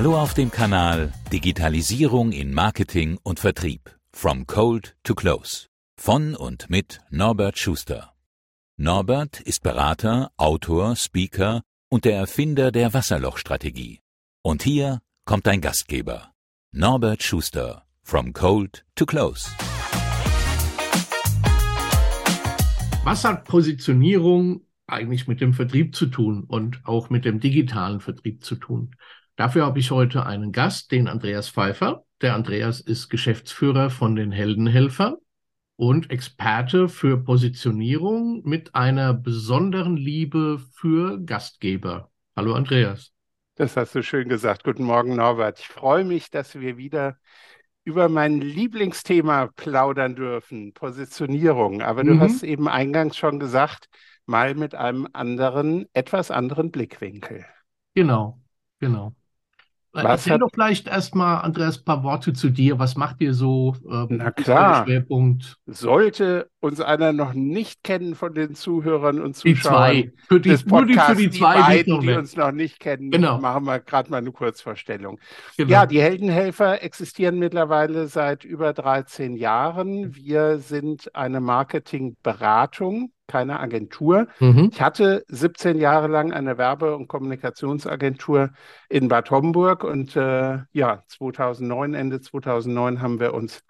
Hallo auf dem Kanal Digitalisierung in Marketing und Vertrieb. From Cold to Close. Von und mit Norbert Schuster. Norbert ist Berater, Autor, Speaker und der Erfinder der Wasserlochstrategie. Und hier kommt ein Gastgeber. Norbert Schuster. From Cold to Close. Was hat Positionierung eigentlich mit dem Vertrieb zu tun und auch mit dem digitalen Vertrieb zu tun? Dafür habe ich heute einen Gast, den Andreas Pfeiffer. Der Andreas ist Geschäftsführer von den Heldenhelfern und Experte für Positionierung mit einer besonderen Liebe für Gastgeber. Hallo Andreas. Das hast du schön gesagt. Guten Morgen, Norbert. Ich freue mich, dass wir wieder über mein Lieblingsthema plaudern dürfen, Positionierung. Aber du mhm. hast eben eingangs schon gesagt, mal mit einem anderen, etwas anderen Blickwinkel. Genau, genau. Was Erzähl hat... doch vielleicht erstmal, Andreas, ein paar Worte zu dir. Was macht ihr so? Ähm, Na klar. Schwerpunkt? Sollte uns einer noch nicht kennen von den Zuhörern und Zuschauern die zwei. Für die, des Podcasts, nur die, für die, zwei, die beiden, die uns noch nicht kennen, genau. machen wir gerade mal eine Kurzvorstellung. Genau. Ja, die Heldenhelfer existieren mittlerweile seit über 13 Jahren. Wir sind eine Marketingberatung keine Agentur. Mhm. Ich hatte 17 Jahre lang eine Werbe- und Kommunikationsagentur in Bad Homburg und äh, ja, 2009, Ende 2009 haben wir uns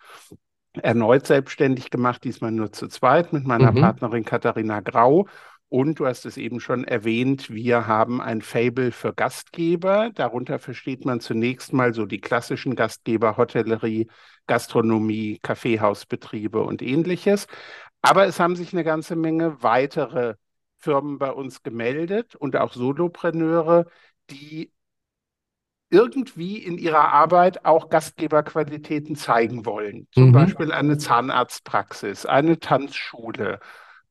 erneut selbstständig gemacht, diesmal nur zu zweit mit meiner mhm. Partnerin Katharina Grau. Und du hast es eben schon erwähnt, wir haben ein Fable für Gastgeber. Darunter versteht man zunächst mal so die klassischen Gastgeber, Hotellerie, Gastronomie, Kaffeehausbetriebe und ähnliches. Aber es haben sich eine ganze Menge weitere Firmen bei uns gemeldet und auch Solopreneure, die irgendwie in ihrer Arbeit auch Gastgeberqualitäten zeigen wollen. Zum mhm. Beispiel eine Zahnarztpraxis, eine Tanzschule,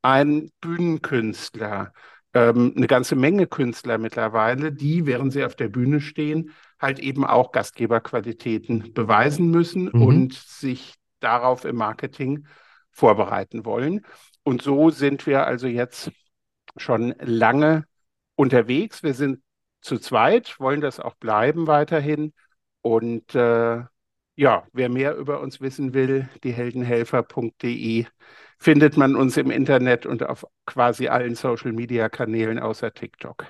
ein Bühnenkünstler, ähm, eine ganze Menge Künstler mittlerweile, die, während sie auf der Bühne stehen, halt eben auch Gastgeberqualitäten beweisen müssen mhm. und sich darauf im Marketing vorbereiten wollen. Und so sind wir also jetzt schon lange unterwegs. Wir sind zu zweit, wollen das auch bleiben weiterhin. Und äh, ja, wer mehr über uns wissen will, dieheldenhelfer.de findet man uns im Internet und auf quasi allen Social-Media-Kanälen außer TikTok.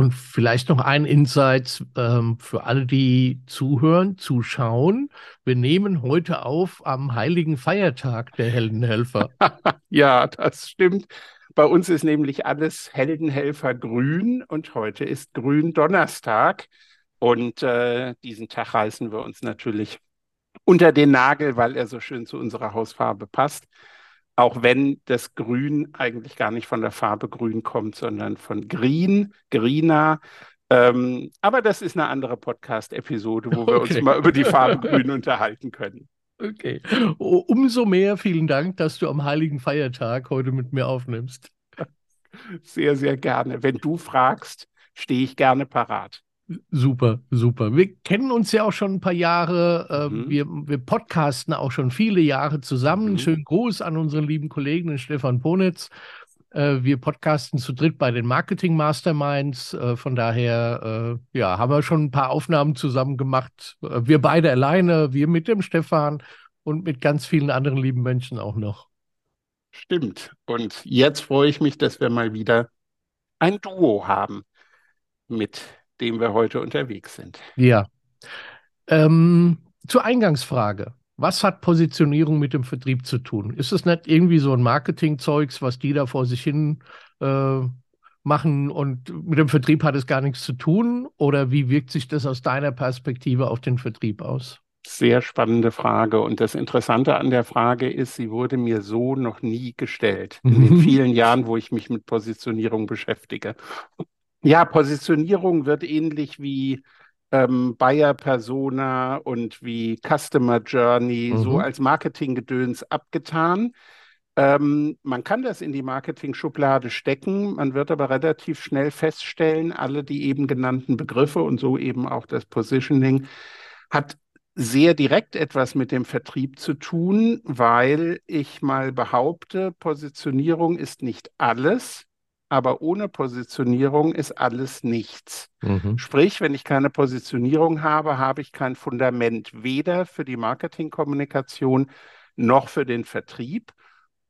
Und vielleicht noch ein Insight ähm, für alle, die zuhören, zuschauen. Wir nehmen heute auf am heiligen Feiertag der Heldenhelfer. ja, das stimmt. Bei uns ist nämlich alles Heldenhelfer grün und heute ist Gründonnerstag. Und äh, diesen Tag reißen wir uns natürlich unter den Nagel, weil er so schön zu unserer Hausfarbe passt auch wenn das Grün eigentlich gar nicht von der Farbe Grün kommt, sondern von Green, Greener. Ähm, aber das ist eine andere Podcast-Episode, wo wir okay. uns mal über die Farbe Grün unterhalten können. Okay. Umso mehr vielen Dank, dass du am Heiligen Feiertag heute mit mir aufnimmst. Sehr, sehr gerne. Wenn du fragst, stehe ich gerne parat. Super, super. Wir kennen uns ja auch schon ein paar Jahre. Äh, mhm. wir, wir podcasten auch schon viele Jahre zusammen. Mhm. Schönen Gruß an unseren lieben Kollegen, den Stefan Ponitz. Äh, wir podcasten zu dritt bei den Marketing Masterminds. Äh, von daher, äh, ja, haben wir schon ein paar Aufnahmen zusammen gemacht. Wir beide alleine, wir mit dem Stefan und mit ganz vielen anderen lieben Menschen auch noch. Stimmt. Und jetzt freue ich mich, dass wir mal wieder ein Duo haben mit dem wir heute unterwegs sind. Ja. Ähm, zur Eingangsfrage. Was hat Positionierung mit dem Vertrieb zu tun? Ist es nicht irgendwie so ein Marketingzeugs, was die da vor sich hin äh, machen und mit dem Vertrieb hat es gar nichts zu tun? Oder wie wirkt sich das aus deiner Perspektive auf den Vertrieb aus? Sehr spannende Frage. Und das Interessante an der Frage ist, sie wurde mir so noch nie gestellt in den vielen Jahren, wo ich mich mit Positionierung beschäftige. Ja, Positionierung wird ähnlich wie ähm, Buyer Persona und wie Customer Journey mhm. so als Marketinggedöns abgetan. Ähm, man kann das in die Marketing-Schublade stecken, man wird aber relativ schnell feststellen, alle die eben genannten Begriffe und so eben auch das Positioning hat sehr direkt etwas mit dem Vertrieb zu tun, weil ich mal behaupte, Positionierung ist nicht alles, aber ohne Positionierung ist alles nichts. Mhm. Sprich, wenn ich keine Positionierung habe, habe ich kein Fundament weder für die Marketingkommunikation noch für den Vertrieb.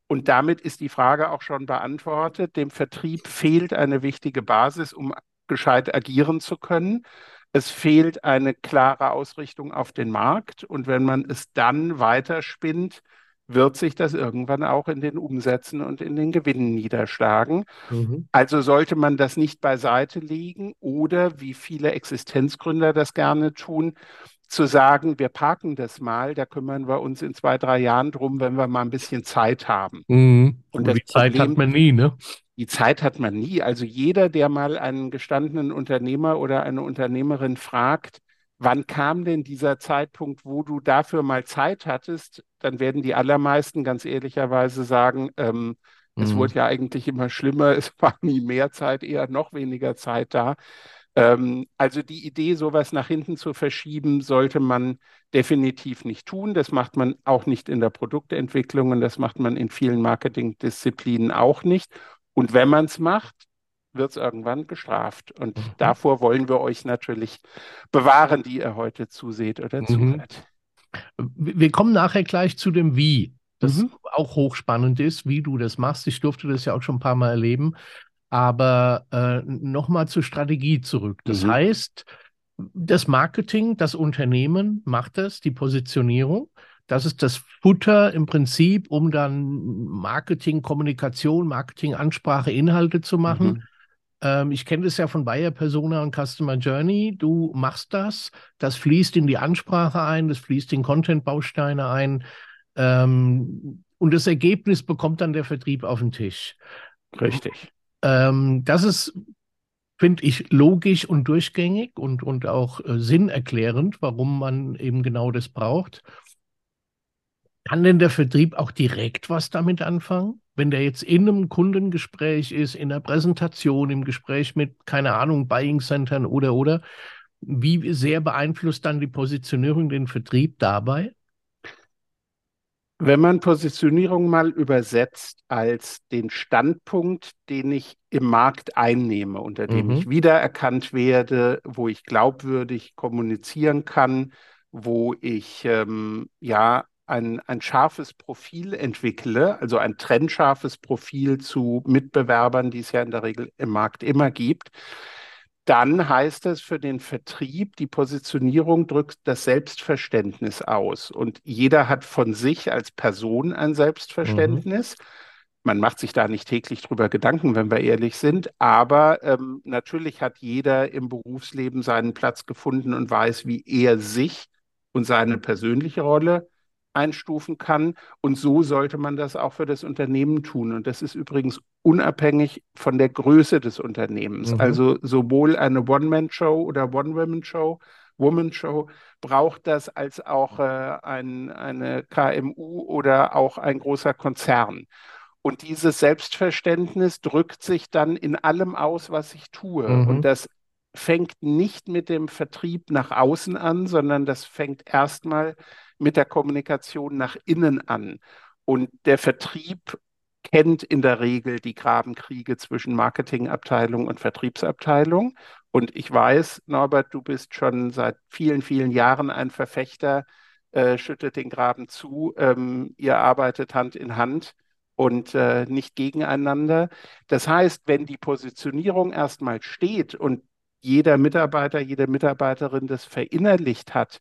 Und damit ist die Frage auch schon beantwortet. Dem Vertrieb fehlt eine wichtige Basis, um gescheit agieren zu können. Es fehlt eine klare Ausrichtung auf den Markt. Und wenn man es dann weiterspinnt, wird sich das irgendwann auch in den Umsätzen und in den Gewinnen niederschlagen. Mhm. Also sollte man das nicht beiseite legen oder, wie viele Existenzgründer das gerne tun, zu sagen, wir parken das mal, da kümmern wir uns in zwei, drei Jahren drum, wenn wir mal ein bisschen Zeit haben. Mhm. Und, und die Zeit Problem, hat man nie, ne? Die Zeit hat man nie. Also jeder, der mal einen gestandenen Unternehmer oder eine Unternehmerin fragt, wann kam denn dieser Zeitpunkt, wo du dafür mal Zeit hattest, dann werden die allermeisten ganz ehrlicherweise sagen, ähm, mhm. es wurde ja eigentlich immer schlimmer, es war nie mehr Zeit, eher noch weniger Zeit da. Ähm, also die Idee, sowas nach hinten zu verschieben, sollte man definitiv nicht tun. Das macht man auch nicht in der Produktentwicklung und das macht man in vielen Marketingdisziplinen auch nicht. Und wenn man es macht, wird es irgendwann gestraft. Und mhm. davor wollen wir euch natürlich bewahren, die ihr heute zuseht oder mhm. zuhört. Wir kommen nachher gleich zu dem Wie, das mhm. auch hochspannend ist, wie du das machst. Ich durfte das ja auch schon ein paar Mal erleben. Aber äh, nochmal zur Strategie zurück. Das mhm. heißt, das Marketing, das Unternehmen macht das, die Positionierung. Das ist das Futter im Prinzip, um dann Marketing, Kommunikation, Marketing, Ansprache, Inhalte zu machen. Mhm. Ähm, ich kenne das ja von Bayer Persona und Customer Journey. Du machst das. Das fließt in die Ansprache ein, das fließt in Content-Bausteine ein. Ähm, und das Ergebnis bekommt dann der Vertrieb auf den Tisch. Richtig. Ähm, das ist, finde ich, logisch und durchgängig und, und auch äh, sinnerklärend, warum man eben genau das braucht. Kann denn der Vertrieb auch direkt was damit anfangen? Wenn der jetzt in einem Kundengespräch ist, in einer Präsentation, im Gespräch mit, keine Ahnung, Buying Centern oder, oder, wie sehr beeinflusst dann die Positionierung den Vertrieb dabei? Wenn man Positionierung mal übersetzt als den Standpunkt, den ich im Markt einnehme, unter dem mhm. ich wiedererkannt werde, wo ich glaubwürdig kommunizieren kann, wo ich ähm, ja ein, ein scharfes Profil entwickle, also ein trennscharfes Profil zu Mitbewerbern, die es ja in der Regel im Markt immer gibt, dann heißt es für den Vertrieb, die Positionierung drückt das Selbstverständnis aus. Und jeder hat von sich als Person ein Selbstverständnis. Mhm. Man macht sich da nicht täglich drüber Gedanken, wenn wir ehrlich sind. Aber ähm, natürlich hat jeder im Berufsleben seinen Platz gefunden und weiß, wie er sich und seine persönliche Rolle einstufen kann. Und so sollte man das auch für das Unternehmen tun. Und das ist übrigens unabhängig von der Größe des Unternehmens. Mhm. Also sowohl eine One-Man-Show oder One-Woman-Show, Woman-Show braucht das als auch äh, ein, eine KMU oder auch ein großer Konzern. Und dieses Selbstverständnis drückt sich dann in allem aus, was ich tue. Mhm. Und das fängt nicht mit dem Vertrieb nach außen an, sondern das fängt erstmal mit der Kommunikation nach innen an. Und der Vertrieb kennt in der Regel die Grabenkriege zwischen Marketingabteilung und Vertriebsabteilung. Und ich weiß, Norbert, du bist schon seit vielen, vielen Jahren ein Verfechter, äh, schüttet den Graben zu. Ähm, ihr arbeitet Hand in Hand und äh, nicht gegeneinander. Das heißt, wenn die Positionierung erstmal steht und jeder Mitarbeiter, jede Mitarbeiterin das verinnerlicht hat,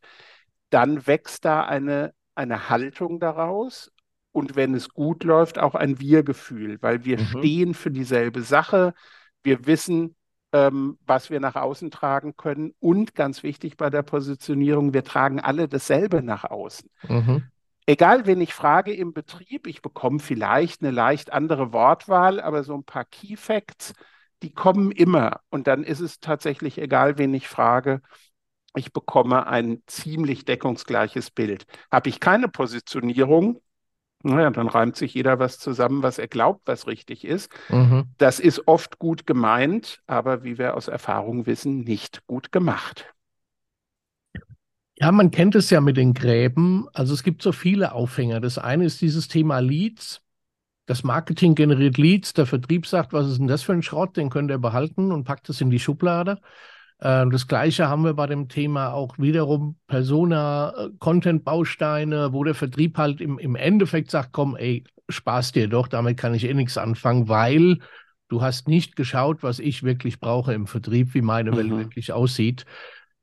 dann wächst da eine, eine Haltung daraus und wenn es gut läuft, auch ein Wir-Gefühl, weil wir mhm. stehen für dieselbe Sache. Wir wissen, ähm, was wir nach außen tragen können und ganz wichtig bei der Positionierung, wir tragen alle dasselbe nach außen. Mhm. Egal, wen ich frage im Betrieb, ich bekomme vielleicht eine leicht andere Wortwahl, aber so ein paar Key Facts, die kommen immer. Und dann ist es tatsächlich egal, wen ich frage, ich bekomme ein ziemlich deckungsgleiches Bild. Habe ich keine Positionierung, naja, dann reimt sich jeder was zusammen, was er glaubt, was richtig ist. Mhm. Das ist oft gut gemeint, aber wie wir aus Erfahrung wissen, nicht gut gemacht. Ja, man kennt es ja mit den Gräben. Also es gibt so viele Aufhänger. Das eine ist dieses Thema Leads. Das Marketing generiert Leads, der Vertrieb sagt, was ist denn das für ein Schrott, den könnt ihr behalten und packt es in die Schublade. Äh, das gleiche haben wir bei dem Thema auch wiederum Persona, äh, Content-Bausteine, wo der Vertrieb halt im, im Endeffekt sagt, komm, ey, Spaß dir doch, damit kann ich eh nichts anfangen, weil du hast nicht geschaut, was ich wirklich brauche im Vertrieb, wie meine mhm. Welt wirklich aussieht.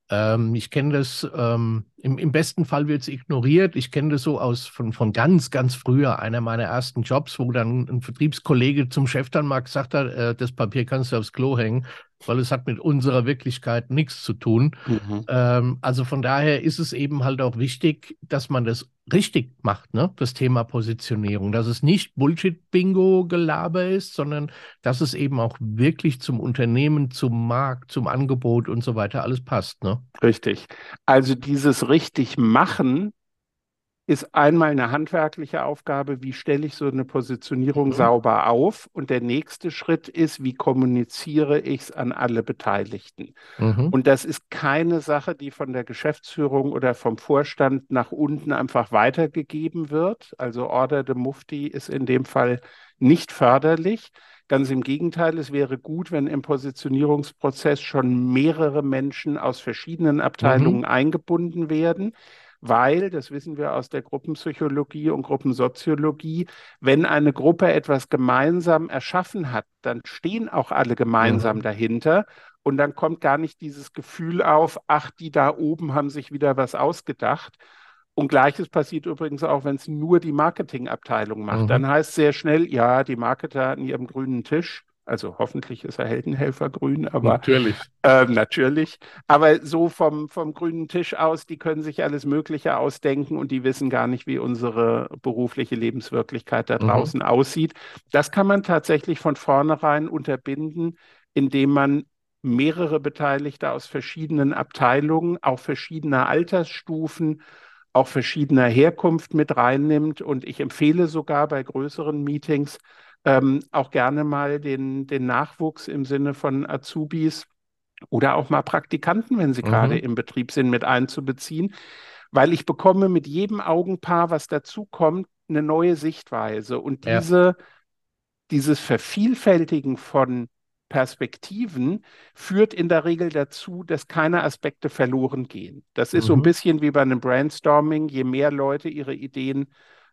Ähm, ich kenne das, ähm, im, im, besten Fall wird es ignoriert. Ich kenne das so aus von, von ganz, ganz früher, einer meiner ersten Jobs, wo dann ein Vertriebskollege zum Chef dann mal gesagt hat, äh, das Papier kannst du aufs Klo hängen weil es hat mit unserer Wirklichkeit nichts zu tun. Mhm. Ähm, also von daher ist es eben halt auch wichtig, dass man das richtig macht, ne? das Thema Positionierung, dass es nicht Bullshit-Bingo-Gelaber ist, sondern dass es eben auch wirklich zum Unternehmen, zum Markt, zum Angebot und so weiter alles passt. Ne? Richtig. Also dieses richtig machen ist einmal eine handwerkliche Aufgabe, wie stelle ich so eine Positionierung mhm. sauber auf? Und der nächste Schritt ist, wie kommuniziere ich es an alle Beteiligten? Mhm. Und das ist keine Sache, die von der Geschäftsführung oder vom Vorstand nach unten einfach weitergegeben wird. Also Order de Mufti ist in dem Fall nicht förderlich. Ganz im Gegenteil, es wäre gut, wenn im Positionierungsprozess schon mehrere Menschen aus verschiedenen Abteilungen mhm. eingebunden werden weil, das wissen wir aus der Gruppenpsychologie und Gruppensoziologie, wenn eine Gruppe etwas gemeinsam erschaffen hat, dann stehen auch alle gemeinsam mhm. dahinter. Und dann kommt gar nicht dieses Gefühl auf, ach, die da oben haben sich wieder was ausgedacht. Und gleiches passiert übrigens auch, wenn es nur die Marketingabteilung macht. Mhm. Dann heißt es sehr schnell, ja, die Marketer an ihrem grünen Tisch also hoffentlich ist er Heldenhelfer grün, aber natürlich. Äh, natürlich. Aber so vom, vom grünen Tisch aus, die können sich alles Mögliche ausdenken und die wissen gar nicht, wie unsere berufliche Lebenswirklichkeit da mhm. draußen mhm. aussieht. Das kann man tatsächlich von vornherein unterbinden, indem man mehrere Beteiligte aus verschiedenen Abteilungen, auch verschiedener Altersstufen, auch verschiedener Herkunft mit reinnimmt. Und ich empfehle sogar bei größeren Meetings, ähm, auch gerne mal den, den Nachwuchs im Sinne von Azubis oder auch mal Praktikanten, wenn sie mhm. gerade im Betrieb sind, mit einzubeziehen, weil ich bekomme mit jedem Augenpaar, was dazukommt, eine neue Sichtweise. Und diese, ja. dieses Vervielfältigen von Perspektiven führt in der Regel dazu, dass keine Aspekte verloren gehen. Das ist mhm. so ein mhm. bisschen wie bei einem Brainstorming. Je mehr Leute ihre Ideen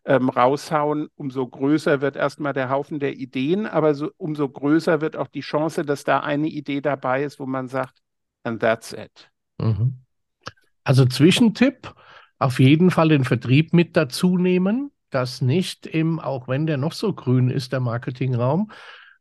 ähm, raushauen, umso größer wird erstmal der Haufen der Ideen, aber so, umso größer wird auch die Chance, dass da eine Idee dabei ist, wo man sagt, and that's it. Mhm. Also Zwischentipp, auf jeden Fall den Vertrieb mit dazu nehmen, das nicht im, auch wenn der noch so grün ist, der Marketingraum,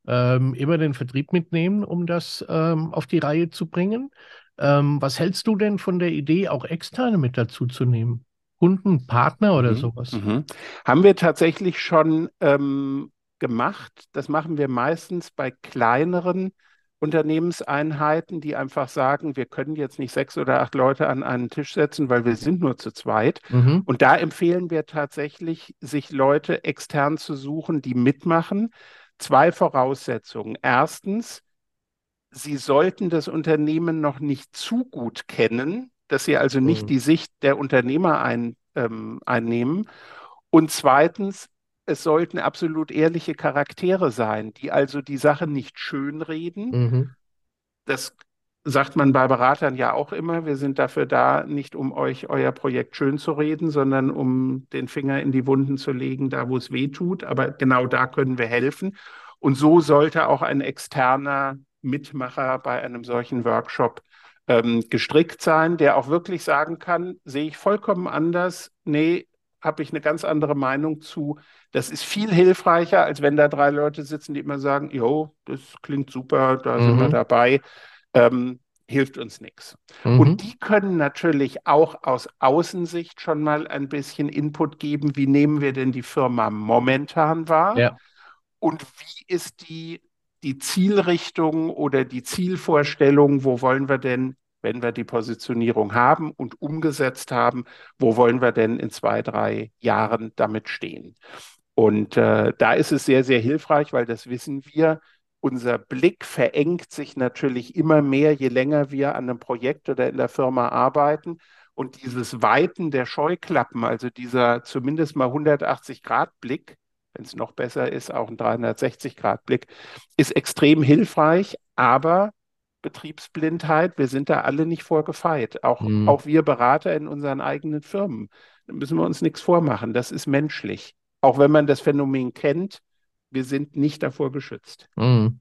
ähm, immer den Vertrieb mitnehmen, um das ähm, auf die Reihe zu bringen. Ähm, was hältst du denn von der Idee, auch externe mit dazu zu nehmen? Kunden, Partner oder mhm. sowas? Mhm. Haben wir tatsächlich schon ähm, gemacht. Das machen wir meistens bei kleineren Unternehmenseinheiten, die einfach sagen, wir können jetzt nicht sechs oder acht Leute an einen Tisch setzen, weil wir sind nur zu zweit. Mhm. Und da empfehlen wir tatsächlich, sich Leute extern zu suchen, die mitmachen. Zwei Voraussetzungen. Erstens, sie sollten das Unternehmen noch nicht zu gut kennen, dass sie also nicht mhm. die Sicht der Unternehmer ein, ähm, einnehmen. Und zweitens, es sollten absolut ehrliche Charaktere sein, die also die Sache nicht schönreden. Mhm. Das sagt man bei Beratern ja auch immer. Wir sind dafür da, nicht um euch euer Projekt schön zu reden, sondern um den Finger in die Wunden zu legen, da wo es weh tut. Aber genau da können wir helfen. Und so sollte auch ein externer Mitmacher bei einem solchen Workshop ähm, gestrickt sein, der auch wirklich sagen kann, sehe ich vollkommen anders, nee, habe ich eine ganz andere Meinung zu. Das ist viel hilfreicher, als wenn da drei Leute sitzen, die immer sagen, jo, das klingt super, da mhm. sind wir mhm. dabei. Ähm, hilft uns nichts. Mhm. Und die können natürlich auch aus Außensicht schon mal ein bisschen Input geben, wie nehmen wir denn die Firma momentan wahr? Ja. Und wie ist die die Zielrichtung oder die Zielvorstellung, wo wollen wir denn, wenn wir die Positionierung haben und umgesetzt haben, wo wollen wir denn in zwei, drei Jahren damit stehen? Und äh, da ist es sehr, sehr hilfreich, weil das wissen wir. Unser Blick verengt sich natürlich immer mehr, je länger wir an einem Projekt oder in der Firma arbeiten. Und dieses Weiten der Scheuklappen, also dieser zumindest mal 180-Grad-Blick, wenn es noch besser ist, auch ein 360-Grad-Blick, ist extrem hilfreich, aber Betriebsblindheit, wir sind da alle nicht vorgefeit. Auch, mhm. auch wir Berater in unseren eigenen Firmen. Da müssen wir uns nichts vormachen. Das ist menschlich. Auch wenn man das Phänomen kennt, wir sind nicht davor geschützt. Mhm.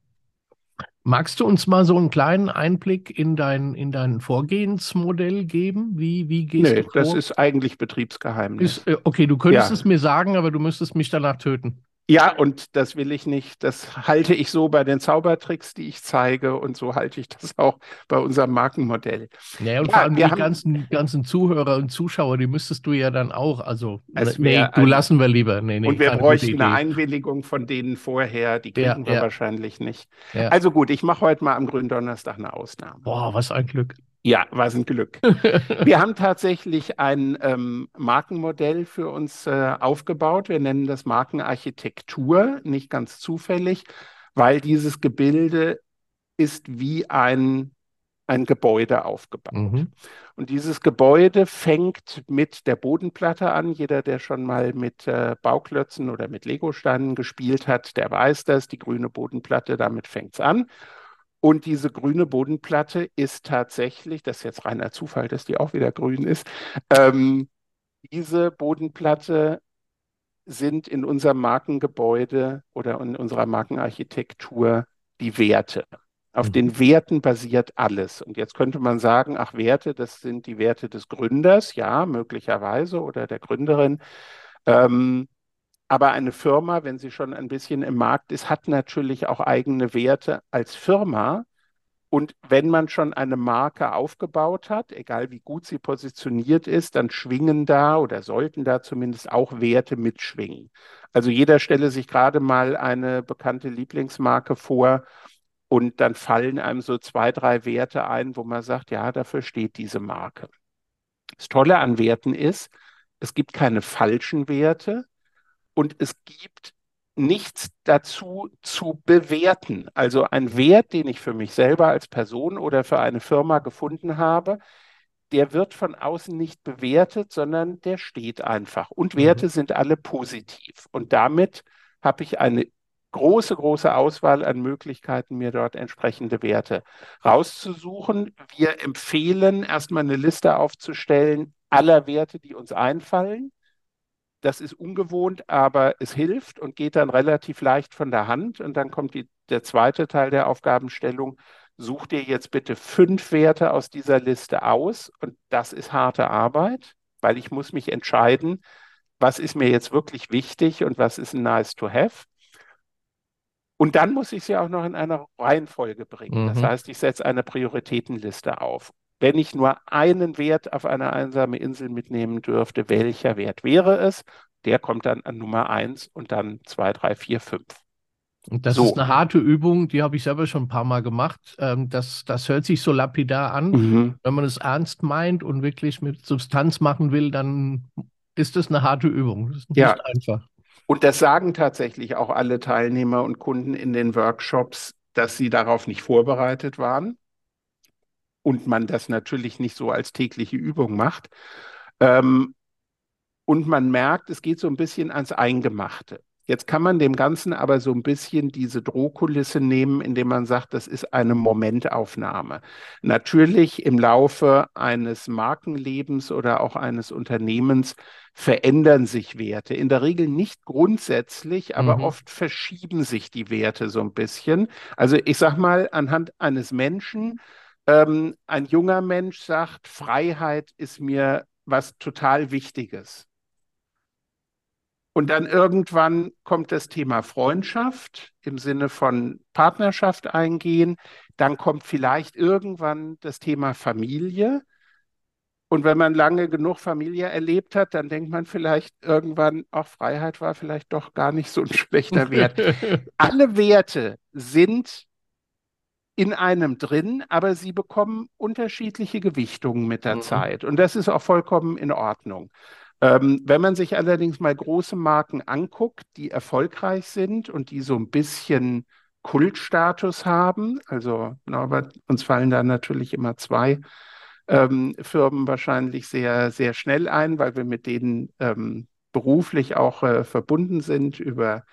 Magst du uns mal so einen kleinen Einblick in dein, in dein Vorgehensmodell geben? Wie, wie gehst nee, du vor? das ist eigentlich Betriebsgeheimnis. Ist, äh, okay, du könntest ja. es mir sagen, aber du müsstest mich danach töten. Ja, und das will ich nicht. Das halte ich so bei den Zaubertricks, die ich zeige, und so halte ich das auch bei unserem Markenmodell. Ja, und ja, vor allem die haben, ganzen, ganzen Zuhörer und Zuschauer, die müsstest du ja dann auch. Also, nee, du lassen wir lieber. Nee, nee, und wir bräuchten eine Einwilligung von denen vorher, die kriegen ja, wir ja. wahrscheinlich nicht. Also gut, ich mache heute mal am Gründonnerstag eine Ausnahme. Boah, was ein Glück. Ja, was ein Glück. Wir haben tatsächlich ein ähm, Markenmodell für uns äh, aufgebaut. Wir nennen das Markenarchitektur, nicht ganz zufällig, weil dieses Gebilde ist wie ein, ein Gebäude aufgebaut. Mhm. Und dieses Gebäude fängt mit der Bodenplatte an. Jeder, der schon mal mit äh, Bauklötzen oder mit Legosteinen gespielt hat, der weiß das. Die grüne Bodenplatte, damit fängt es an. Und diese grüne Bodenplatte ist tatsächlich, das ist jetzt reiner Zufall, dass die auch wieder grün ist, ähm, diese Bodenplatte sind in unserem Markengebäude oder in unserer Markenarchitektur die Werte. Auf mhm. den Werten basiert alles. Und jetzt könnte man sagen, ach, Werte, das sind die Werte des Gründers, ja, möglicherweise, oder der Gründerin. Ähm, aber eine Firma, wenn sie schon ein bisschen im Markt ist, hat natürlich auch eigene Werte als Firma. Und wenn man schon eine Marke aufgebaut hat, egal wie gut sie positioniert ist, dann schwingen da oder sollten da zumindest auch Werte mitschwingen. Also jeder stelle sich gerade mal eine bekannte Lieblingsmarke vor und dann fallen einem so zwei, drei Werte ein, wo man sagt, ja, dafür steht diese Marke. Das Tolle an Werten ist, es gibt keine falschen Werte, und es gibt nichts dazu zu bewerten. Also ein Wert, den ich für mich selber als Person oder für eine Firma gefunden habe, der wird von außen nicht bewertet, sondern der steht einfach. Und mhm. Werte sind alle positiv. Und damit habe ich eine große, große Auswahl an Möglichkeiten, mir dort entsprechende Werte rauszusuchen. Wir empfehlen, erstmal eine Liste aufzustellen aller Werte, die uns einfallen das ist ungewohnt, aber es hilft und geht dann relativ leicht von der Hand. Und dann kommt die, der zweite Teil der Aufgabenstellung. Such dir jetzt bitte fünf Werte aus dieser Liste aus. Und das ist harte Arbeit, weil ich muss mich entscheiden, was ist mir jetzt wirklich wichtig und was ist ein nice to have. Und dann muss ich sie auch noch in einer Reihenfolge bringen. Mhm. Das heißt, ich setze eine Prioritätenliste auf. Wenn ich nur einen Wert auf eine einsame Insel mitnehmen dürfte, welcher Wert wäre es? Der kommt dann an Nummer 1 und dann 2, 3, 4, 5. Und das so. ist eine harte Übung, die habe ich selber schon ein paar Mal gemacht. Ähm, das, das hört sich so lapidar an. Mhm. Wenn man es ernst meint und wirklich mit Substanz machen will, dann ist es eine harte Übung. Das ist nicht ja. einfach. Und das sagen tatsächlich auch alle Teilnehmer und Kunden in den Workshops, dass sie darauf nicht vorbereitet waren und man das natürlich nicht so als tägliche Übung macht. Ähm, und man merkt, es geht so ein bisschen ans Eingemachte. Jetzt kann man dem Ganzen aber so ein bisschen diese Drohkulisse nehmen, indem man sagt, das ist eine Momentaufnahme. Natürlich im Laufe eines Markenlebens oder auch eines Unternehmens verändern sich Werte. In der Regel nicht grundsätzlich, aber mhm. oft verschieben sich die Werte so ein bisschen. Also ich sage mal, anhand eines Menschen, ähm, ein junger Mensch sagt, Freiheit ist mir was total Wichtiges. Und dann irgendwann kommt das Thema Freundschaft im Sinne von Partnerschaft eingehen. Dann kommt vielleicht irgendwann das Thema Familie. Und wenn man lange genug Familie erlebt hat, dann denkt man vielleicht irgendwann, auch Freiheit war vielleicht doch gar nicht so ein schlechter Wert. Alle Werte sind in einem drin, aber sie bekommen unterschiedliche Gewichtungen mit der mhm. Zeit. Und das ist auch vollkommen in Ordnung. Ähm, wenn man sich allerdings mal große Marken anguckt, die erfolgreich sind und die so ein bisschen Kultstatus haben, also Norbert, uns fallen da natürlich immer zwei ähm, Firmen wahrscheinlich sehr, sehr schnell ein, weil wir mit denen ähm, beruflich auch äh, verbunden sind über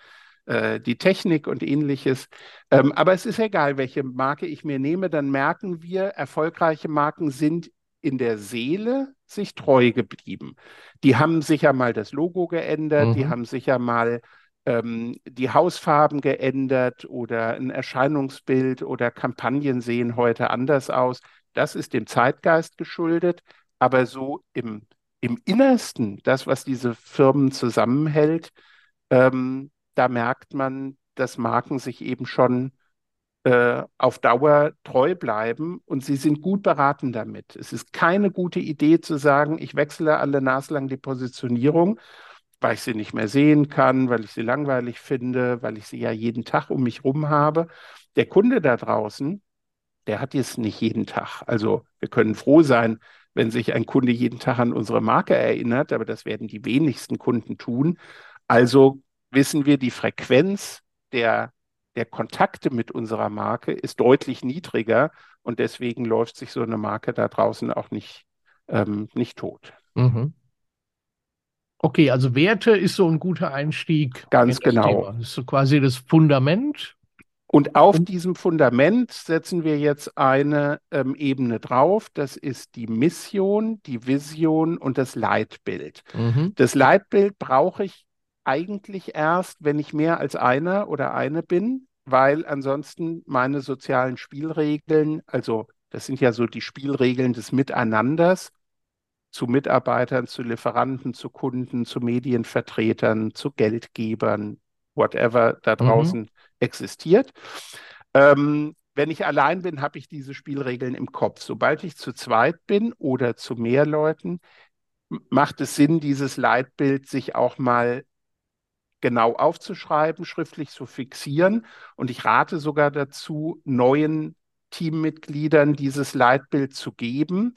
äh, die Technik und ähnliches. Ähm, aber es ist egal, welche Marke ich mir nehme, dann merken wir, erfolgreiche Marken sind in der Seele sich treu geblieben. Die haben sicher mal das Logo geändert, mhm. die haben sicher mal ähm, die Hausfarben geändert oder ein Erscheinungsbild oder Kampagnen sehen heute anders aus. Das ist dem Zeitgeist geschuldet, aber so im, im Innersten, das, was diese Firmen zusammenhält, ähm, da merkt man, dass Marken sich eben schon äh, auf Dauer treu bleiben und sie sind gut beraten damit. Es ist keine gute Idee zu sagen, ich wechsle alle naslang die Positionierung, weil ich sie nicht mehr sehen kann, weil ich sie langweilig finde, weil ich sie ja jeden Tag um mich rum habe. Der Kunde da draußen, der hat jetzt nicht jeden Tag. Also wir können froh sein, wenn sich ein Kunde jeden Tag an unsere Marke erinnert, aber das werden die wenigsten Kunden tun. Also wissen wir, die Frequenz der der Kontakte mit unserer Marke ist deutlich niedriger und deswegen läuft sich so eine Marke da draußen auch nicht, ähm, nicht tot. Mhm. Okay, also Werte ist so ein guter Einstieg. Ganz genau. Thema. Das ist so quasi das Fundament. Und auf und diesem Fundament setzen wir jetzt eine ähm, Ebene drauf. Das ist die Mission, die Vision und das Leitbild. Mhm. Das Leitbild brauche ich eigentlich erst, wenn ich mehr als einer oder eine bin, weil ansonsten meine sozialen Spielregeln, also das sind ja so die Spielregeln des Miteinanders, zu Mitarbeitern, zu Lieferanten, zu Kunden, zu Medienvertretern, zu Geldgebern, whatever da mhm. draußen mhm. existiert. Ähm, wenn ich allein bin, habe ich diese Spielregeln im Kopf. Sobald ich zu zweit bin oder zu mehr Leuten, macht es Sinn, dieses Leitbild sich auch mal genau aufzuschreiben, schriftlich zu fixieren. Und ich rate sogar dazu, neuen Teammitgliedern dieses Leitbild zu geben.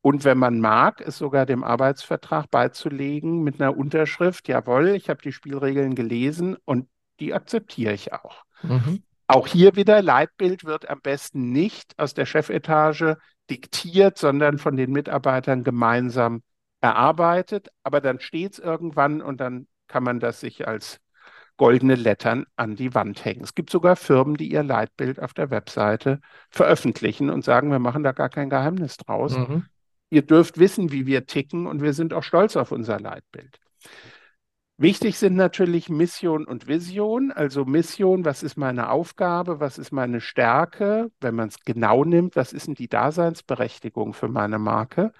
Und wenn man mag, es sogar dem Arbeitsvertrag beizulegen mit einer Unterschrift, jawohl, ich habe die Spielregeln gelesen und die akzeptiere ich auch. Mhm. Auch hier wieder, Leitbild wird am besten nicht aus der Chefetage diktiert, sondern von den Mitarbeitern gemeinsam erarbeitet. Aber dann steht es irgendwann und dann kann man das sich als goldene Lettern an die Wand hängen. Es gibt sogar Firmen, die ihr Leitbild auf der Webseite veröffentlichen und sagen, wir machen da gar kein Geheimnis draus. Mhm. Ihr dürft wissen, wie wir ticken und wir sind auch stolz auf unser Leitbild. Wichtig sind natürlich Mission und Vision. Also Mission, was ist meine Aufgabe, was ist meine Stärke, wenn man es genau nimmt, was ist denn die Daseinsberechtigung für meine Marke?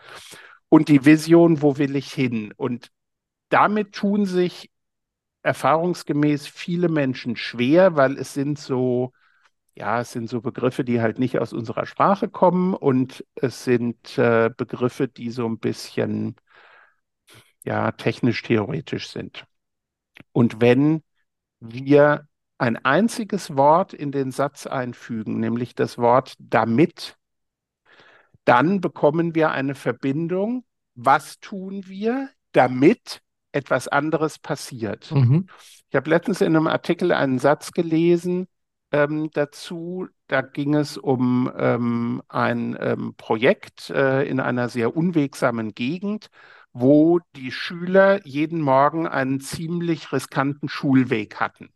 Und die Vision, wo will ich hin? Und damit tun sich erfahrungsgemäß viele Menschen schwer, weil es sind so, ja, es sind so Begriffe, die halt nicht aus unserer Sprache kommen und es sind äh, Begriffe, die so ein bisschen, ja, technisch-theoretisch sind. Und wenn wir ein einziges Wort in den Satz einfügen, nämlich das Wort damit, dann bekommen wir eine Verbindung. Was tun wir, damit etwas anderes passiert. Mhm. Ich habe letztens in einem Artikel einen Satz gelesen ähm, dazu. Da ging es um ähm, ein ähm, Projekt äh, in einer sehr unwegsamen Gegend, wo die Schüler jeden Morgen einen ziemlich riskanten Schulweg hatten.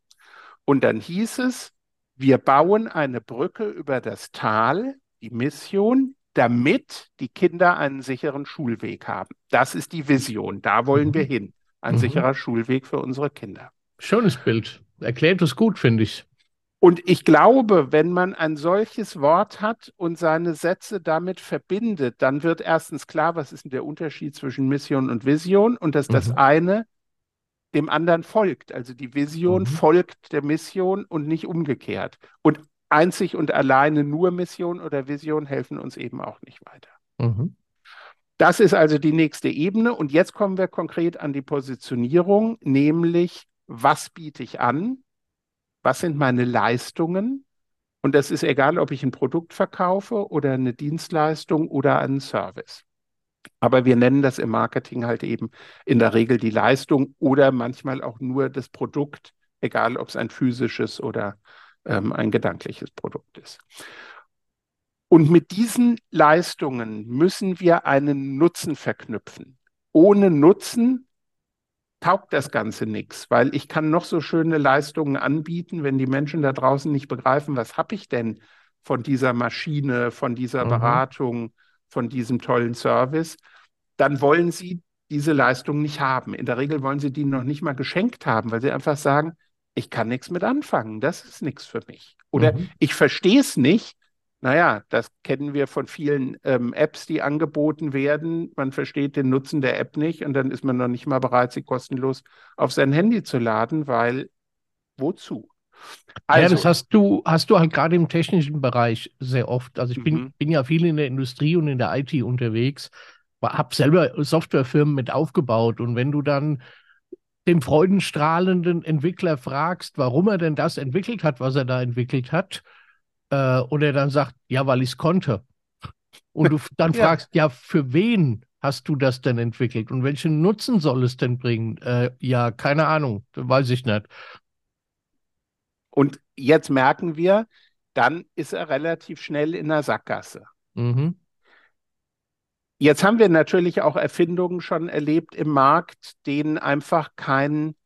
Und dann hieß es, wir bauen eine Brücke über das Tal, die Mission, damit die Kinder einen sicheren Schulweg haben. Das ist die Vision, da wollen mhm. wir hin ein mhm. sicherer Schulweg für unsere Kinder. Schönes Bild. Erklärt es gut, finde ich. Und ich glaube, wenn man ein solches Wort hat und seine Sätze damit verbindet, dann wird erstens klar, was ist denn der Unterschied zwischen Mission und Vision und dass mhm. das eine dem anderen folgt. Also die Vision mhm. folgt der Mission und nicht umgekehrt. Und einzig und alleine nur Mission oder Vision helfen uns eben auch nicht weiter. Mhm. Das ist also die nächste Ebene. Und jetzt kommen wir konkret an die Positionierung, nämlich was biete ich an? Was sind meine Leistungen? Und das ist egal, ob ich ein Produkt verkaufe oder eine Dienstleistung oder einen Service. Aber wir nennen das im Marketing halt eben in der Regel die Leistung oder manchmal auch nur das Produkt, egal ob es ein physisches oder ähm, ein gedankliches Produkt ist. Und mit diesen Leistungen müssen wir einen Nutzen verknüpfen. Ohne Nutzen taugt das Ganze nichts, weil ich kann noch so schöne Leistungen anbieten, wenn die Menschen da draußen nicht begreifen, was habe ich denn von dieser Maschine, von dieser mhm. Beratung, von diesem tollen Service, dann wollen sie diese Leistung nicht haben. In der Regel wollen sie die noch nicht mal geschenkt haben, weil sie einfach sagen, ich kann nichts mit anfangen, das ist nichts für mich. Oder mhm. ich verstehe es nicht, naja, das kennen wir von vielen ähm, Apps, die angeboten werden. Man versteht den Nutzen der App nicht und dann ist man noch nicht mal bereit, sie kostenlos auf sein Handy zu laden, weil wozu? Also, ja, das hast du, hast du halt gerade im technischen Bereich sehr oft. Also ich bin, mhm. bin ja viel in der Industrie und in der IT unterwegs, habe selber Softwarefirmen mit aufgebaut und wenn du dann den freudenstrahlenden Entwickler fragst, warum er denn das entwickelt hat, was er da entwickelt hat, äh, und er dann sagt, ja, weil ich es konnte. Und du dann ja. fragst, ja, für wen hast du das denn entwickelt und welchen Nutzen soll es denn bringen? Äh, ja, keine Ahnung, weiß ich nicht. Und jetzt merken wir, dann ist er relativ schnell in der Sackgasse. Mhm. Jetzt haben wir natürlich auch Erfindungen schon erlebt im Markt, denen einfach kein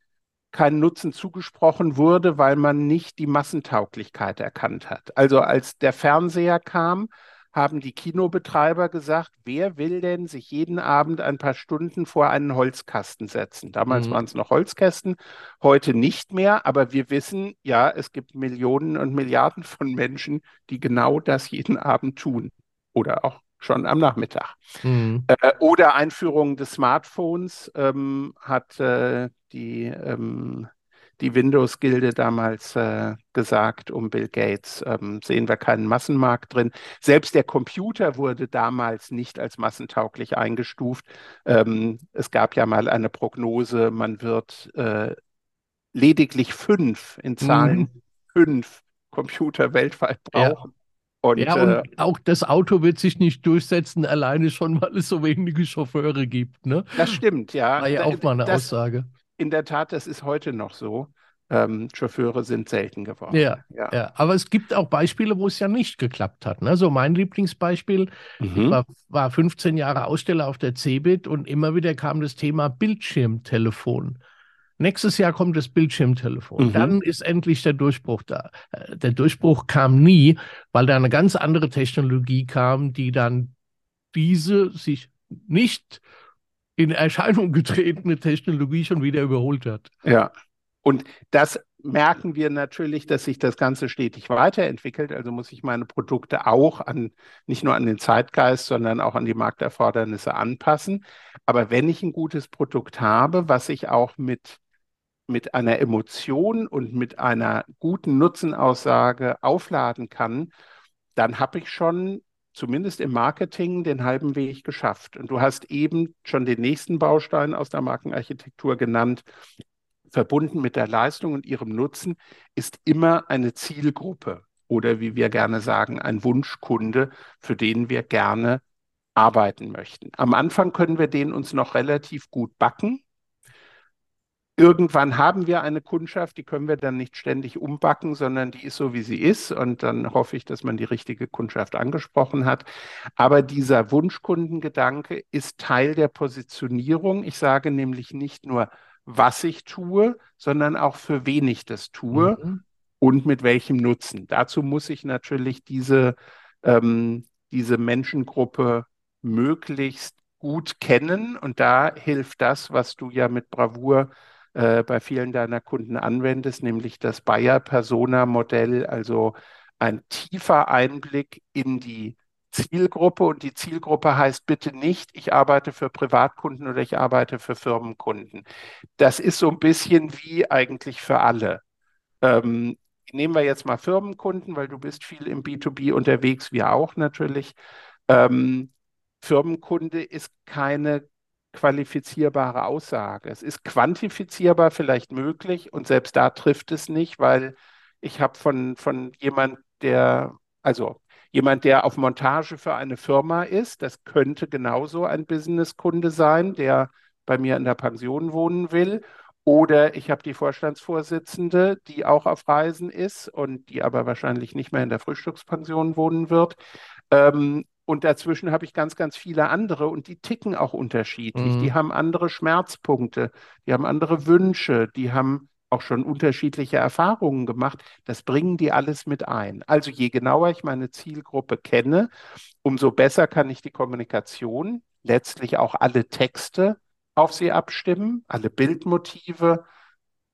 kein Nutzen zugesprochen wurde, weil man nicht die Massentauglichkeit erkannt hat. Also als der Fernseher kam, haben die Kinobetreiber gesagt, wer will denn sich jeden Abend ein paar Stunden vor einen Holzkasten setzen? Damals mhm. waren es noch Holzkästen, heute nicht mehr, aber wir wissen, ja, es gibt Millionen und Milliarden von Menschen, die genau das jeden Abend tun oder auch schon am Nachmittag. Mhm. Äh, oder Einführung des Smartphones ähm, hat äh, die, ähm, die Windows-Gilde damals äh, gesagt um Bill Gates, ähm, sehen wir keinen Massenmarkt drin. Selbst der Computer wurde damals nicht als massentauglich eingestuft. Ähm, es gab ja mal eine Prognose, man wird äh, lediglich fünf in Zahlen mhm. fünf Computer weltweit brauchen. Ja. Und, ja, und äh, auch das Auto wird sich nicht durchsetzen, alleine schon, weil es so wenige Chauffeure gibt. Ne? Das stimmt, ja. War ja auch mal eine das, Aussage. In der Tat, das ist heute noch so. Ähm, Chauffeure sind selten geworden. Ja, ja, ja. aber es gibt auch Beispiele, wo es ja nicht geklappt hat. Ne? So mein Lieblingsbeispiel, mhm. war, war 15 Jahre Aussteller auf der CeBIT und immer wieder kam das Thema Bildschirmtelefon. Nächstes Jahr kommt das Bildschirmtelefon. Mhm. Dann ist endlich der Durchbruch da. Äh, der Durchbruch kam nie, weil da eine ganz andere Technologie kam, die dann diese sich nicht in Erscheinung getretene Technologie schon wieder überholt hat. Ja. Und das merken wir natürlich, dass sich das Ganze stetig weiterentwickelt. Also muss ich meine Produkte auch an, nicht nur an den Zeitgeist, sondern auch an die Markterfordernisse anpassen. Aber wenn ich ein gutes Produkt habe, was ich auch mit mit einer Emotion und mit einer guten Nutzenaussage aufladen kann, dann habe ich schon zumindest im Marketing den halben Weg geschafft. Und du hast eben schon den nächsten Baustein aus der Markenarchitektur genannt. Verbunden mit der Leistung und ihrem Nutzen ist immer eine Zielgruppe oder wie wir gerne sagen, ein Wunschkunde, für den wir gerne arbeiten möchten. Am Anfang können wir den uns noch relativ gut backen. Irgendwann haben wir eine Kundschaft, die können wir dann nicht ständig umbacken, sondern die ist so, wie sie ist. Und dann hoffe ich, dass man die richtige Kundschaft angesprochen hat. Aber dieser Wunschkundengedanke ist Teil der Positionierung. Ich sage nämlich nicht nur, was ich tue, sondern auch für wen ich das tue mhm. und mit welchem Nutzen. Dazu muss ich natürlich diese, ähm, diese Menschengruppe möglichst gut kennen. Und da hilft das, was du ja mit Bravour äh, bei vielen deiner Kunden anwendest, nämlich das Bayer-Persona-Modell, also ein tiefer Einblick in die Zielgruppe. Und die Zielgruppe heißt bitte nicht, ich arbeite für Privatkunden oder ich arbeite für Firmenkunden. Das ist so ein bisschen wie eigentlich für alle. Ähm, nehmen wir jetzt mal Firmenkunden, weil du bist viel im B2B unterwegs, wir auch natürlich. Ähm, Firmenkunde ist keine qualifizierbare Aussage. Es ist quantifizierbar vielleicht möglich und selbst da trifft es nicht, weil ich habe von, von jemand, der, also jemand, der auf Montage für eine Firma ist, das könnte genauso ein Businesskunde sein, der bei mir in der Pension wohnen will. Oder ich habe die Vorstandsvorsitzende, die auch auf Reisen ist und die aber wahrscheinlich nicht mehr in der Frühstückspension wohnen wird. Ähm, und dazwischen habe ich ganz, ganz viele andere und die ticken auch unterschiedlich. Mhm. Die haben andere Schmerzpunkte, die haben andere Wünsche, die haben auch schon unterschiedliche Erfahrungen gemacht. Das bringen die alles mit ein. Also je genauer ich meine Zielgruppe kenne, umso besser kann ich die Kommunikation, letztlich auch alle Texte auf sie abstimmen, alle Bildmotive.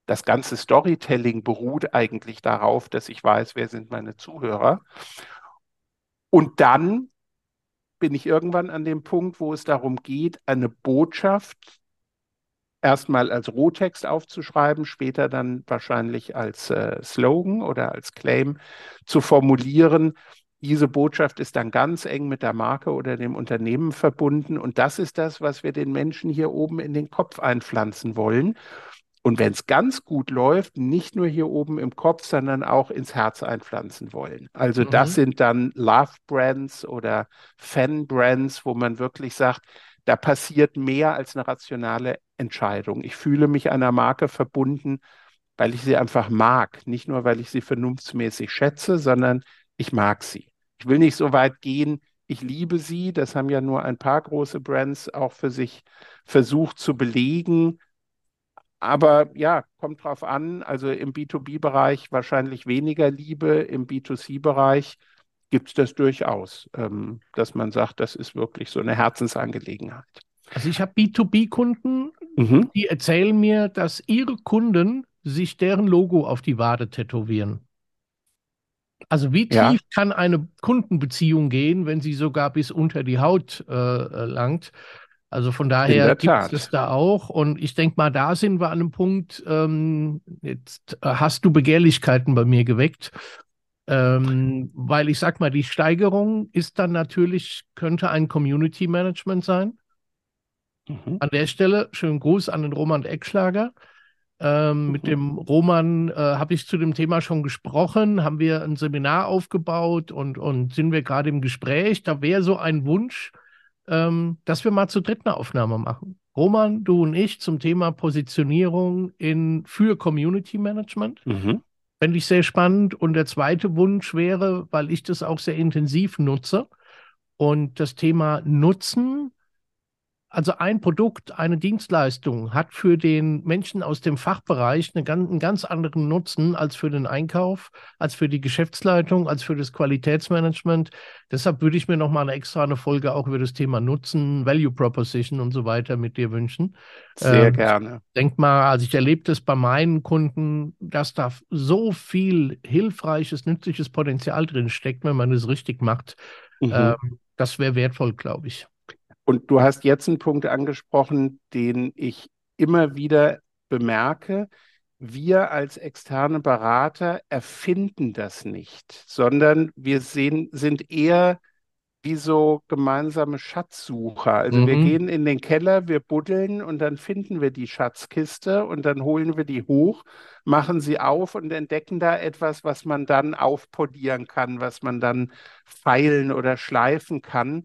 Das ganze Storytelling beruht eigentlich darauf, dass ich weiß, wer sind meine Zuhörer. Und dann bin ich irgendwann an dem Punkt, wo es darum geht, eine Botschaft erstmal als Rohtext aufzuschreiben, später dann wahrscheinlich als äh, Slogan oder als Claim zu formulieren. Diese Botschaft ist dann ganz eng mit der Marke oder dem Unternehmen verbunden. Und das ist das, was wir den Menschen hier oben in den Kopf einpflanzen wollen. Und wenn es ganz gut läuft, nicht nur hier oben im Kopf, sondern auch ins Herz einpflanzen wollen. Also mhm. das sind dann Love-Brands oder Fan-Brands, wo man wirklich sagt, da passiert mehr als eine rationale Entscheidung. Ich fühle mich einer Marke verbunden, weil ich sie einfach mag. Nicht nur, weil ich sie vernunftsmäßig schätze, sondern ich mag sie. Ich will nicht so weit gehen, ich liebe sie. Das haben ja nur ein paar große Brands auch für sich versucht zu belegen. Aber ja, kommt drauf an. Also im B2B-Bereich wahrscheinlich weniger Liebe, im B2C-Bereich gibt es das durchaus, ähm, dass man sagt, das ist wirklich so eine Herzensangelegenheit. Also ich habe B2B-Kunden, mhm. die erzählen mir, dass ihre Kunden sich deren Logo auf die Wade tätowieren. Also wie tief ja. kann eine Kundenbeziehung gehen, wenn sie sogar bis unter die Haut äh, äh langt? Also von daher gibt es da auch. Und ich denke mal, da sind wir an einem Punkt, ähm, jetzt äh, hast du Begehrlichkeiten bei mir geweckt. Ähm, weil ich sag mal, die Steigerung ist dann natürlich, könnte ein Community Management sein. Mhm. An der Stelle schönen Gruß an den Roman Eckschlager. Ähm, mhm. Mit dem Roman äh, habe ich zu dem Thema schon gesprochen, haben wir ein Seminar aufgebaut und, und sind wir gerade im Gespräch. Da wäre so ein Wunsch, ähm, dass wir mal zu dritt eine Aufnahme machen. Roman, du und ich zum Thema Positionierung in, für Community Management. Mhm. Fände ich sehr spannend. Und der zweite Wunsch wäre, weil ich das auch sehr intensiv nutze und das Thema Nutzen also ein Produkt, eine Dienstleistung hat für den Menschen aus dem Fachbereich eine, einen ganz anderen Nutzen als für den Einkauf, als für die Geschäftsleitung, als für das Qualitätsmanagement. Deshalb würde ich mir noch mal eine extra eine Folge auch über das Thema Nutzen, Value Proposition und so weiter mit dir wünschen. Sehr ähm, gerne. Denk mal, also ich erlebe das bei meinen Kunden, dass da so viel hilfreiches, nützliches Potenzial drin steckt, wenn man es richtig macht. Mhm. Ähm, das wäre wertvoll, glaube ich. Und du hast jetzt einen Punkt angesprochen, den ich immer wieder bemerke. Wir als externe Berater erfinden das nicht, sondern wir sehen, sind eher wie so gemeinsame Schatzsucher. Also mhm. wir gehen in den Keller, wir buddeln und dann finden wir die Schatzkiste und dann holen wir die hoch, machen sie auf und entdecken da etwas, was man dann aufpolieren kann, was man dann feilen oder schleifen kann.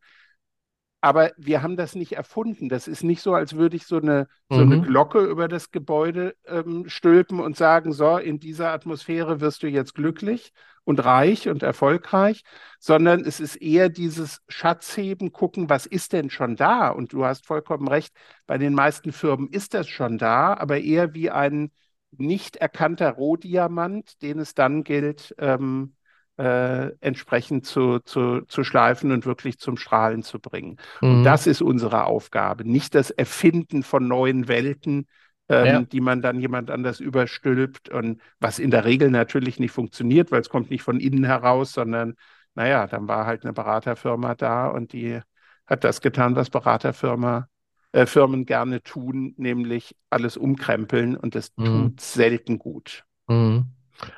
Aber wir haben das nicht erfunden. Das ist nicht so, als würde ich so eine, so eine mhm. Glocke über das Gebäude ähm, stülpen und sagen, so, in dieser Atmosphäre wirst du jetzt glücklich und reich und erfolgreich, sondern es ist eher dieses Schatzheben, gucken, was ist denn schon da? Und du hast vollkommen recht, bei den meisten Firmen ist das schon da, aber eher wie ein nicht erkannter Rohdiamant, den es dann gilt, ähm, äh, entsprechend zu, zu, zu schleifen und wirklich zum Strahlen zu bringen. Mhm. Und das ist unsere Aufgabe, nicht das Erfinden von neuen Welten, ähm, ja. die man dann jemand anders überstülpt und was in der Regel natürlich nicht funktioniert, weil es kommt nicht von innen heraus, sondern naja, dann war halt eine Beraterfirma da und die hat das getan, was Beraterfirma äh, Firmen gerne tun, nämlich alles umkrempeln und das mhm. tut selten gut. Mhm.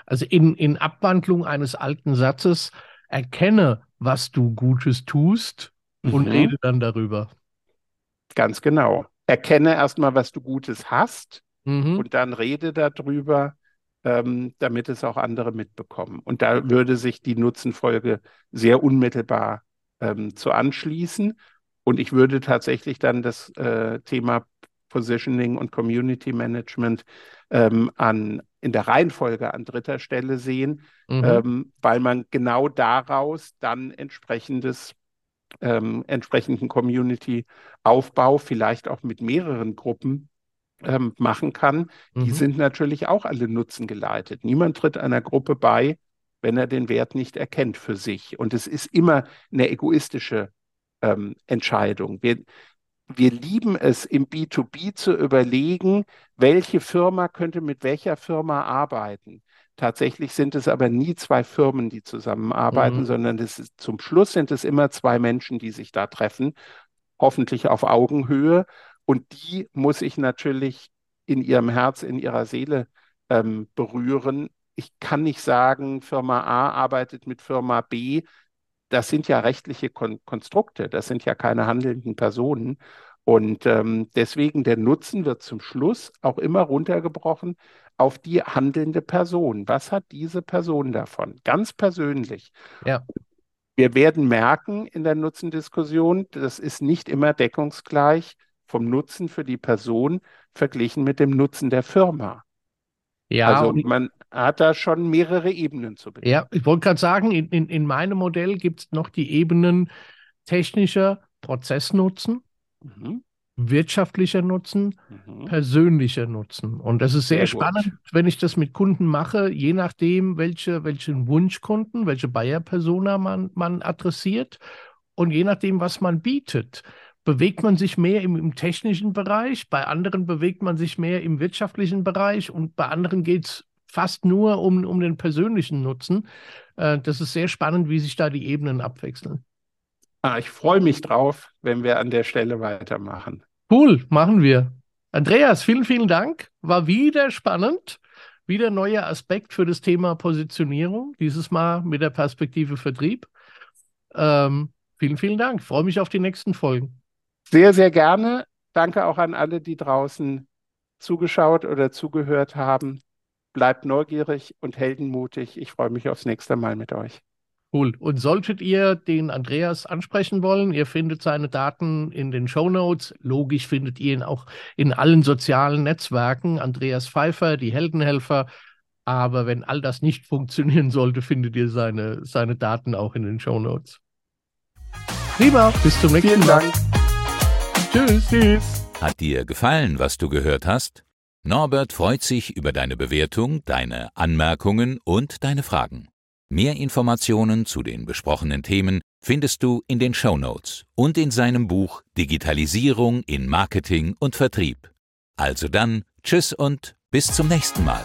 Also in, in Abwandlung eines alten Satzes, erkenne, was du Gutes tust und mhm. rede dann darüber. Ganz genau. Erkenne erstmal, was du Gutes hast mhm. und dann rede darüber, ähm, damit es auch andere mitbekommen. Und da würde sich die Nutzenfolge sehr unmittelbar ähm, zu anschließen. Und ich würde tatsächlich dann das äh, Thema Positioning und Community Management ähm, an, in der Reihenfolge an dritter Stelle sehen, mhm. ähm, weil man genau daraus dann entsprechendes ähm, entsprechenden Community-Aufbau, vielleicht auch mit mehreren Gruppen ähm, machen kann, mhm. die sind natürlich auch alle nutzengeleitet. Niemand tritt einer Gruppe bei, wenn er den Wert nicht erkennt für sich. Und es ist immer eine egoistische ähm, Entscheidung. Wir, wir lieben es, im B2B zu überlegen, welche Firma könnte mit welcher Firma arbeiten. Tatsächlich sind es aber nie zwei Firmen, die zusammenarbeiten, mhm. sondern ist, zum Schluss sind es immer zwei Menschen, die sich da treffen, hoffentlich auf Augenhöhe. Und die muss ich natürlich in ihrem Herz, in ihrer Seele ähm, berühren. Ich kann nicht sagen, Firma A arbeitet mit Firma B. Das sind ja rechtliche Kon Konstrukte, das sind ja keine handelnden Personen. Und ähm, deswegen der Nutzen wird zum Schluss auch immer runtergebrochen auf die handelnde Person. Was hat diese Person davon? Ganz persönlich. Ja. Wir werden merken in der Nutzendiskussion, das ist nicht immer deckungsgleich vom Nutzen für die Person verglichen mit dem Nutzen der Firma. Ja, also man hat da schon mehrere Ebenen zu bedenken. Ja, ich wollte gerade sagen, in, in, in meinem Modell gibt es noch die Ebenen technischer Prozessnutzen, mhm. wirtschaftlicher Nutzen, mhm. persönlicher Nutzen. Und das ist sehr, sehr spannend, gut. wenn ich das mit Kunden mache, je nachdem, welche, welchen Wunschkunden, welche Buyer-Persona man, man adressiert und je nachdem, was man bietet bewegt man sich mehr im, im, technischen Bereich, bei anderen bewegt man sich mehr im wirtschaftlichen Bereich und bei anderen geht es fast nur um, um den persönlichen Nutzen. Äh, das ist sehr spannend, wie sich da die Ebenen abwechseln. Ah, ich freue mich drauf, wenn wir an der Stelle weitermachen. Cool, machen wir. Andreas, vielen, vielen Dank. War wieder spannend. Wieder ein neuer Aspekt für das Thema Positionierung, dieses Mal mit der Perspektive Vertrieb. Ähm, vielen, vielen Dank. Ich freue mich auf die nächsten Folgen. Sehr, sehr gerne. Danke auch an alle, die draußen zugeschaut oder zugehört haben. Bleibt neugierig und heldenmutig. Ich freue mich aufs nächste Mal mit euch. Cool. Und solltet ihr den Andreas ansprechen wollen, ihr findet seine Daten in den Show Notes. Logisch findet ihr ihn auch in allen sozialen Netzwerken. Andreas Pfeiffer, die Heldenhelfer. Aber wenn all das nicht funktionieren sollte, findet ihr seine, seine Daten auch in den Show Notes. Prima, bis zum nächsten Vielen Mal. Dank. Tschüss. Tschüss. Hat dir gefallen, was du gehört hast? Norbert freut sich über deine Bewertung, deine Anmerkungen und deine Fragen. Mehr Informationen zu den besprochenen Themen findest du in den Show Notes und in seinem Buch Digitalisierung in Marketing und Vertrieb. Also dann, tschüss und bis zum nächsten Mal.